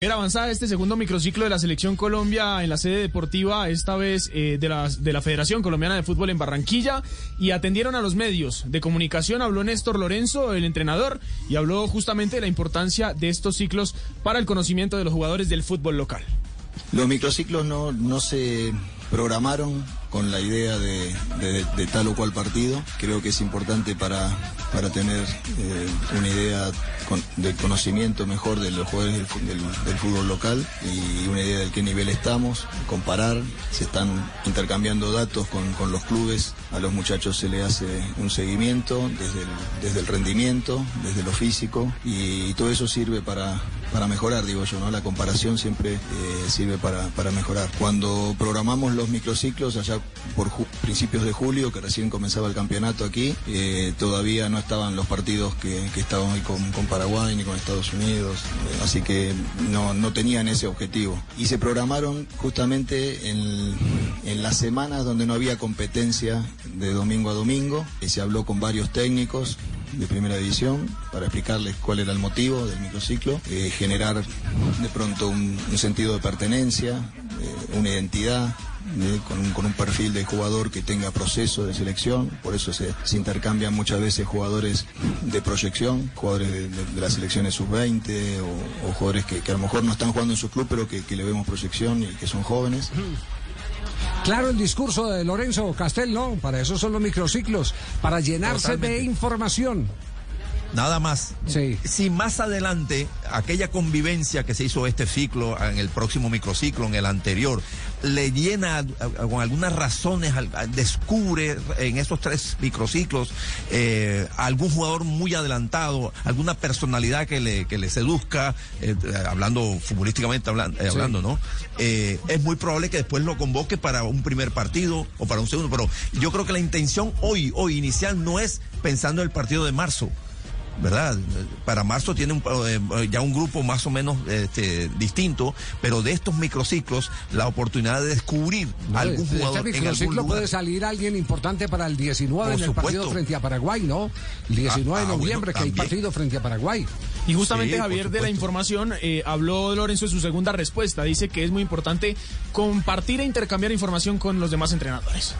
Era avanzada este segundo microciclo de la Selección Colombia en la sede deportiva, esta vez eh, de, la, de la Federación Colombiana de Fútbol en Barranquilla, y atendieron a los medios de comunicación. Habló Néstor Lorenzo, el entrenador, y habló justamente de la importancia de estos ciclos para el conocimiento de los jugadores del fútbol local. Los microciclos no, no se programaron con la idea de, tal o cual partido. Creo que es importante para, para tener eh, una idea del conocimiento mejor de los jugadores del, del, fútbol local y una idea de qué nivel estamos, comparar, se están intercambiando datos con, con los clubes, a los muchachos se le hace un seguimiento desde el, desde el rendimiento, desde lo físico y, todo eso sirve para, para mejorar, digo yo, ¿no? La comparación siempre eh, sirve para, para mejorar. Cuando programamos los microciclos allá por principios de julio, que recién comenzaba el campeonato aquí, eh, todavía no estaban los partidos que, que estaban hoy con, con, Paraguay ni con Estados Unidos, eh, así que no, no tenían ese objetivo. Y se programaron justamente en, en las semanas donde no había competencia de domingo a domingo, y se habló con varios técnicos de primera división para explicarles cuál era el motivo del microciclo, eh, generar de pronto un, sentido de pertenencia, eh, una identidad, con, un, con, un, perfil de jugador que tenga proceso de selección, por eso se, se intercambian muchas veces jugadores de proyección, jugadores de, las selecciones sub-20 o, o, jugadores que, a lo mejor no están jugando en su club, pero que le vemos proyección y que son jóvenes. Claro, el discurso de Lorenzo Castel, no, para eso son los microciclos, para llenarse Totalmente. de información. Nada más. Sí. Si más adelante aquella convivencia que se hizo este ciclo, en el próximo microciclo, en el anterior, le llena con algunas razones, descubre en estos tres microciclos eh, algún jugador muy adelantado, alguna personalidad que le, que le seduzca, eh, hablando futbolísticamente hablando, eh, hablando sí. ¿no? es muy probable que después lo convoque para un primer partido o para un segundo, pero yo creo que la intención hoy, hoy inicial, no es pensando en el partido de marzo. ¿Verdad? Para marzo tiene un, eh, ya un grupo más o menos este, distinto, pero de estos microciclos, la oportunidad de descubrir no, algún de jugador este en algún lugar. puede salir alguien importante para el 19 Por en el supuesto. partido frente a Paraguay, ¿no? El 19 Ah, de ah, noviembre bueno, que hay partido frente a Paraguay. Y justamente Sí, Javier de la información eh, habló Lorenzo en su segunda respuesta. Dice que es muy importante compartir e intercambiar información con los demás entrenadores.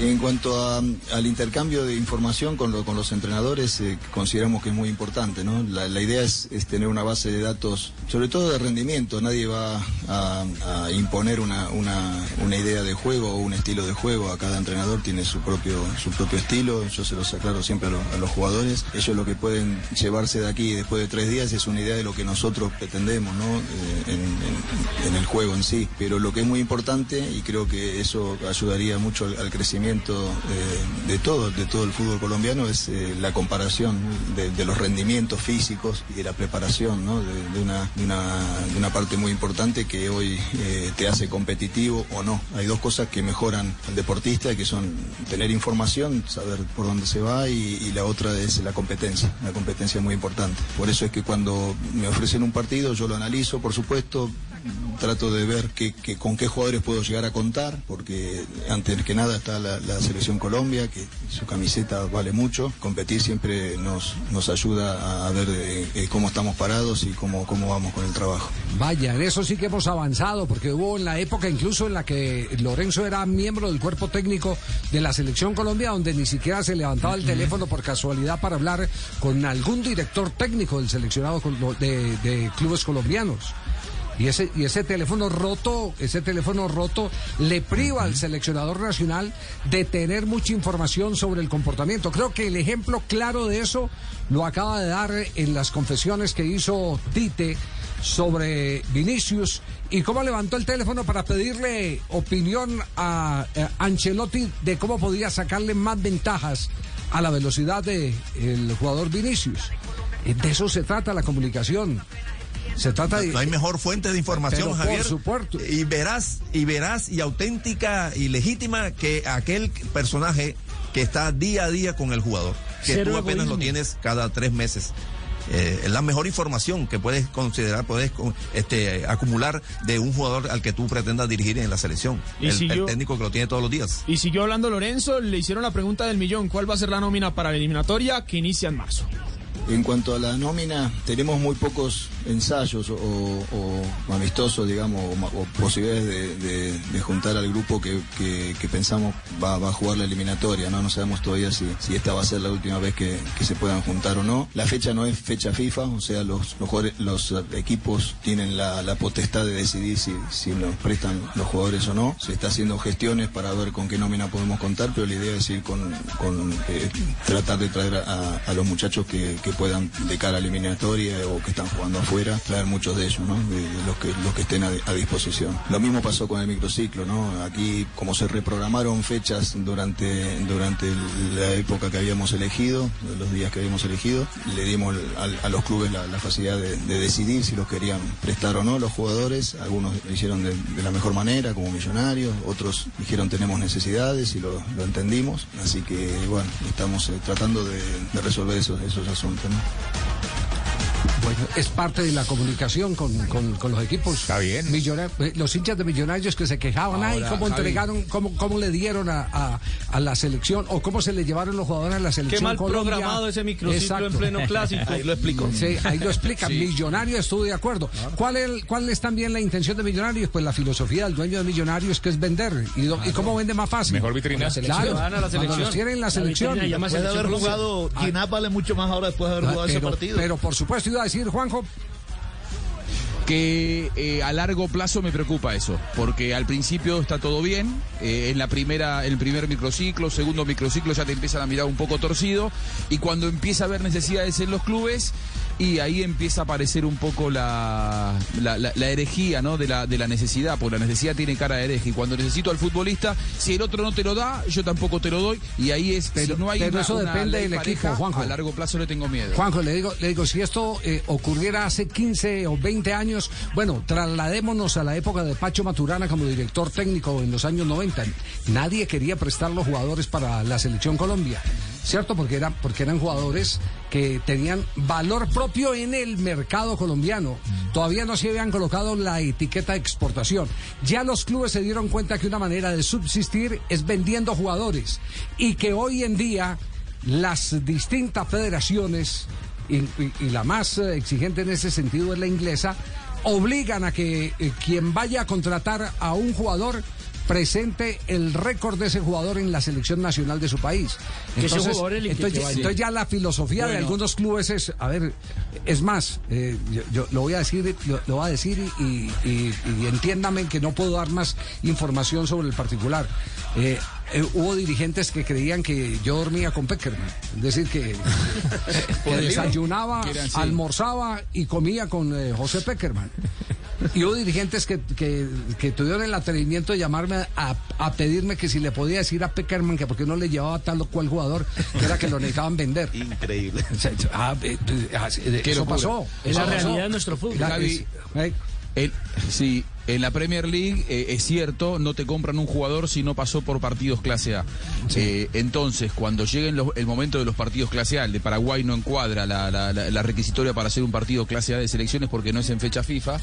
En cuanto a, al intercambio de información con, lo, con los entrenadores, eh, consideramos que es muy importante. ¿no? La, idea es, tener una base de datos, sobre todo de rendimiento. Nadie va a, imponer una, idea de juego o un estilo de juego. A cada entrenador tiene su propio, estilo. Yo se los aclaro siempre a, lo, a los jugadores. Ellos lo que pueden llevarse de aquí después de tres días es una idea de lo que nosotros pretendemos ¿no? Eh, en, el juego en sí. Pero lo que es muy importante, y creo que eso ayudaría mucho al crecimiento eh, de todo, de todo el fútbol colombiano es eh, la comparación de, los rendimientos físicos y de la preparación, ¿no? de, de, una, una, de, una, parte muy importante que hoy eh, te hace competitivo o no. Hay dos cosas que mejoran al deportista, que son tener información, saber por dónde se va y, y la otra es la competencia. La competencia es muy importante. Por eso es que cuando me ofrecen un partido yo lo analizo, por supuesto, trato de ver que, que, con qué jugadores puedo llegar a contar, porque antes que nada está la, la, selección Colombia, que su camiseta vale mucho. Competir siempre nos, nos ayuda a ver eh, eh, cómo estamos parados y cómo, cómo vamos con el trabajo. Vaya, en eso sí que hemos avanzado, porque hubo en la época incluso en la que Lorenzo era miembro del cuerpo técnico de la selección Colombia, donde ni siquiera se levantaba el teléfono por casualidad para hablar con algún director técnico del seleccionado de, de clubes colombianos. Y ese, y ese teléfono roto, ese teléfono roto le priva al seleccionador nacional de tener mucha información sobre el comportamiento. Creo que el ejemplo claro de eso lo acaba de dar en las confesiones que hizo Tite sobre Vinicius y cómo levantó el teléfono para pedirle opinión a, a Ancelotti de cómo podía sacarle más ventajas a la velocidad del de jugador Vinicius. De eso se trata la comunicación. Se trata de... No hay mejor fuente de información, Pero Javier. Por supuesto. Y verás, y verás, y auténtica y legítima que aquel personaje que está día a día con el jugador, que Cero tú apenas egoísmo. lo tienes cada tres meses. Eh, es la mejor información que puedes considerar, puedes este, acumular de un jugador al que tú pretendas dirigir en la selección. ¿Y el, siguió, el, técnico que lo tiene todos los días. Y siguió hablando Lorenzo, le hicieron la pregunta del millón, ¿cuál va a ser la nómina para la eliminatoria que inicia en marzo? En cuanto a la nómina, tenemos muy pocos ensayos o, amistosos, digamos, o, posibilidades de, juntar al grupo que, pensamos va, a jugar la eliminatoria. No, no sabemos todavía si, esta va a ser la última vez que, se puedan juntar o no. La fecha no es fecha FIFA, o sea, los, los, equipos tienen la, potestad de decidir si, si nos prestan los jugadores o no. Se está haciendo gestiones para ver con qué nómina podemos contar, pero la idea es ir con, eh, tratar de traer a, los muchachos que, puedan de cara a eliminatoria o que están jugando afuera, traer muchos de ellos, ¿no? De, los que estén a, disposición. Lo mismo pasó con el microciclo, ¿no? Aquí como se reprogramaron fechas durante durante la época que habíamos elegido, los días que habíamos elegido, le dimos a, los clubes la, facilidad de, decidir si los querían prestar o no los jugadores. Algunos lo hicieron de, la mejor manera, como millonarios, otros dijeron tenemos necesidades y lo, entendimos. Así que bueno, estamos eh, tratando de, resolver esos, esos asuntos. جدا Bueno, es parte de la comunicación con, los equipos. Está bien. Eh, los hinchas de millonarios que se quejaban, ahí cómo entregaron, cómo, cómo le dieron a, la selección o cómo se le llevaron los jugadores a la selección. Qué mal programado ese microciclo en pleno clásico. ahí lo explico. Sí, ahí lo explica. Millonarios, estuve de acuerdo. ¿Cuál, es, ¿Cuál es también la intención de Millonarios? Pues la filosofía del dueño de Millonarios que es vender. ¿Y, cómo vende más fácil? Mejor vitrina. Claro, la selección. tienen la selección. Después de haber jugado, Quinap vale mucho más ahora después de haber jugado ese partido. Pero por supuesto iba a Juanjo, que eh, a largo plazo me preocupa eso, porque al principio está todo bien, eh, en la primera, el primer microciclo, segundo microciclo ya te empiezan a mirar un poco torcido, y cuando empieza a haber necesidades en los clubes, y ahí empieza a aparecer un poco la, la, herejía ¿no? de, la, de la necesidad, porque la necesidad tiene cara de hereje. Y cuando necesito al futbolista, si el otro no te lo da, yo tampoco te lo doy. Y ahí es, pero, no hay pero eso depende del equipo, Juanjo. A largo plazo le tengo miedo. Juanjo, le digo, le digo si esto eh, ocurriera hace 15 o 20 años, bueno, trasladémonos a la época de Pacho Maturana como director técnico en los años 90. Nadie quería prestar los jugadores para la selección Colombia. ¿Cierto? Porque, eran porque eran jugadores que tenían valor propio en el mercado colombiano. Todavía no se habían colocado la etiqueta de exportación. Ya los clubes se dieron cuenta que una manera de subsistir es vendiendo jugadores y que hoy en día las distintas federaciones y, la más eh, exigente en ese sentido es la inglesa, obligan a que eh, quien vaya a contratar a un jugador presente el récord de ese jugador en la selección nacional de su país. Entonces, entonces, ya la filosofía de algunos clubes es, a ver, es más, eh, yo, lo voy a decir, lo, voy a decir y, entiéndame que no puedo dar más información sobre el particular. Eh, eh, hubo dirigentes que creían que yo dormía con Peckerman. Es decir, que, desayunaba, almorzaba y comía con José Peckerman. Y hubo dirigentes que, tuvieron el atrevimiento de llamarme a, pedirme que si le podía decir a Peckerman que porque no le llevaba tal o cual jugador, que era que lo necesitaban vender. Increíble. Ah, eh, eh, eso pasó. Es la realidad de nuestro fútbol. sí, en la Premier League eh, es cierto, no te compran un jugador si no pasó por partidos clase A. Eh, entonces, cuando llegue el momento de los partidos clase A, el de Paraguay no encuadra la, requisitoria para hacer un partido clase A de selecciones porque no es en fecha FIFA.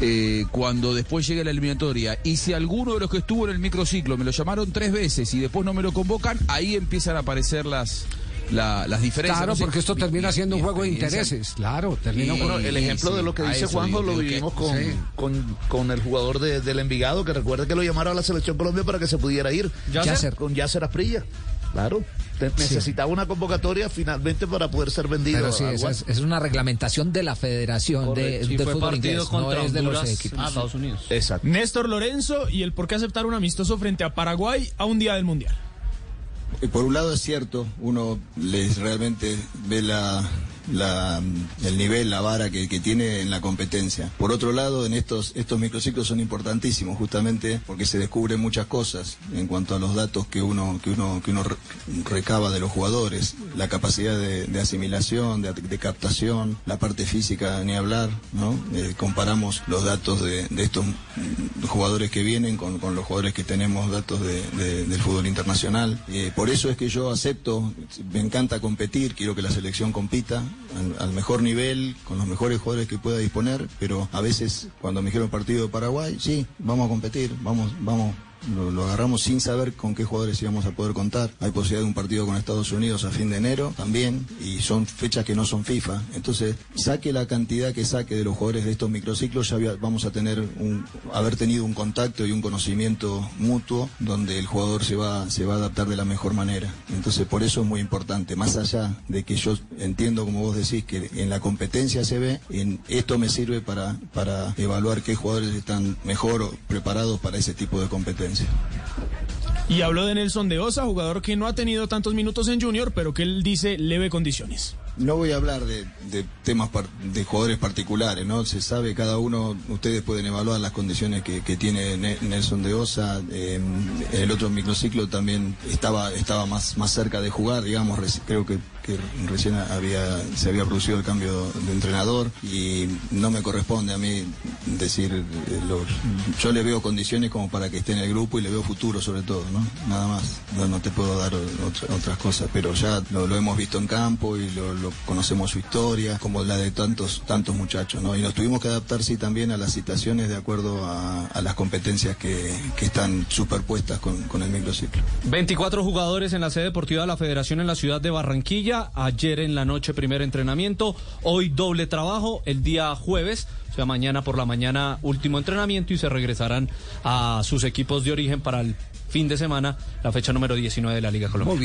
Eh, cuando después llegue la eliminatoria y si alguno de los que estuvo en el microciclo me lo llamaron tres veces y después no me lo convocan, ahí empiezan a aparecer las las diferencias. Claro, porque esto termina siendo un juego de intereses. Claro, termina El ejemplo de lo que dice Juanjo lo vivimos con, con, el jugador del Envigado, que recuerda que lo llamaron a la Selección Colombia para que se pudiera ir. Yasser. Con Yasser Asprilla. Claro. Necesitaba una convocatoria finalmente para poder ser vendido. es, una reglamentación de la Federación de, fútbol inglés, no es de los equipos. A Estados Unidos. Exacto. Néstor Lorenzo y el por qué aceptar un amistoso frente a Paraguay a un día del Mundial. Eh, por un lado es cierto, uno les realmente ve la, la, el nivel, la vara que, tiene en la competencia. Por otro lado, en estos, estos microciclos son importantísimos justamente porque se descubren muchas cosas en cuanto a los datos que uno, que uno, que uno recaba de los jugadores, la capacidad de, asimilación, de, captación, la parte física, ni hablar, ¿no? Eh, comparamos los datos de, estos jugadores que vienen con, los jugadores que tenemos datos del fútbol internacional. Eh, por eso es que yo acepto, me encanta competir, quiero que la selección compita, al, mejor nivel, con los mejores jugadores que pueda disponer, pero a veces cuando me dijeron partido de Paraguay, sí, vamos a competir, vamos, vamos lo, agarramos sin saber con qué jugadores íbamos a poder contar. Hay posibilidad de un partido con Estados Unidos a fin de enero también, y son fechas que no son FIFA. Entonces, saque la cantidad que saque de los jugadores de estos microciclos, ya vamos a tener un, haber tenido un contacto y un conocimiento mutuo donde el jugador se va, se va a adaptar de la mejor manera. Entonces, por eso es muy importante, más allá de que yo entiendo, como vos decís, que en la competencia se ve, en esto me sirve para, para evaluar qué jugadores están mejor preparados para ese tipo de competencia. Y habló de Nelson de Osa, jugador que no ha tenido tantos minutos en Junior, pero que él dice leve condiciones. No voy a hablar de, temas de jugadores particulares, ¿no? Se sabe cada uno, ustedes pueden evaluar las condiciones que, tiene Nelson de Osa. Eh, el otro microciclo también estaba, estaba más, más cerca de jugar, digamos, creo que que recién había, se había producido el cambio de entrenador y no me corresponde a mí decir, eh, yo le veo condiciones como para que esté en el grupo y le veo futuro sobre todo, ¿no? Nada más, no, te puedo dar otras cosas, pero ya lo, hemos visto en campo y lo, conocemos su historia, como la de tantos, tantos muchachos, ¿no? Y nos tuvimos que adaptar, sí, también a las situaciones de acuerdo a, las competencias que, están superpuestas con, con el microciclo. 24 jugadores en la sede deportiva de la Federación en la ciudad de Ayer en la noche primer entrenamiento, hoy doble trabajo, el día jueves, o sea, mañana por la mañana último entrenamiento y se regresarán a sus equipos de origen para el fin de semana, la fecha número 19 de la Liga Colombiana.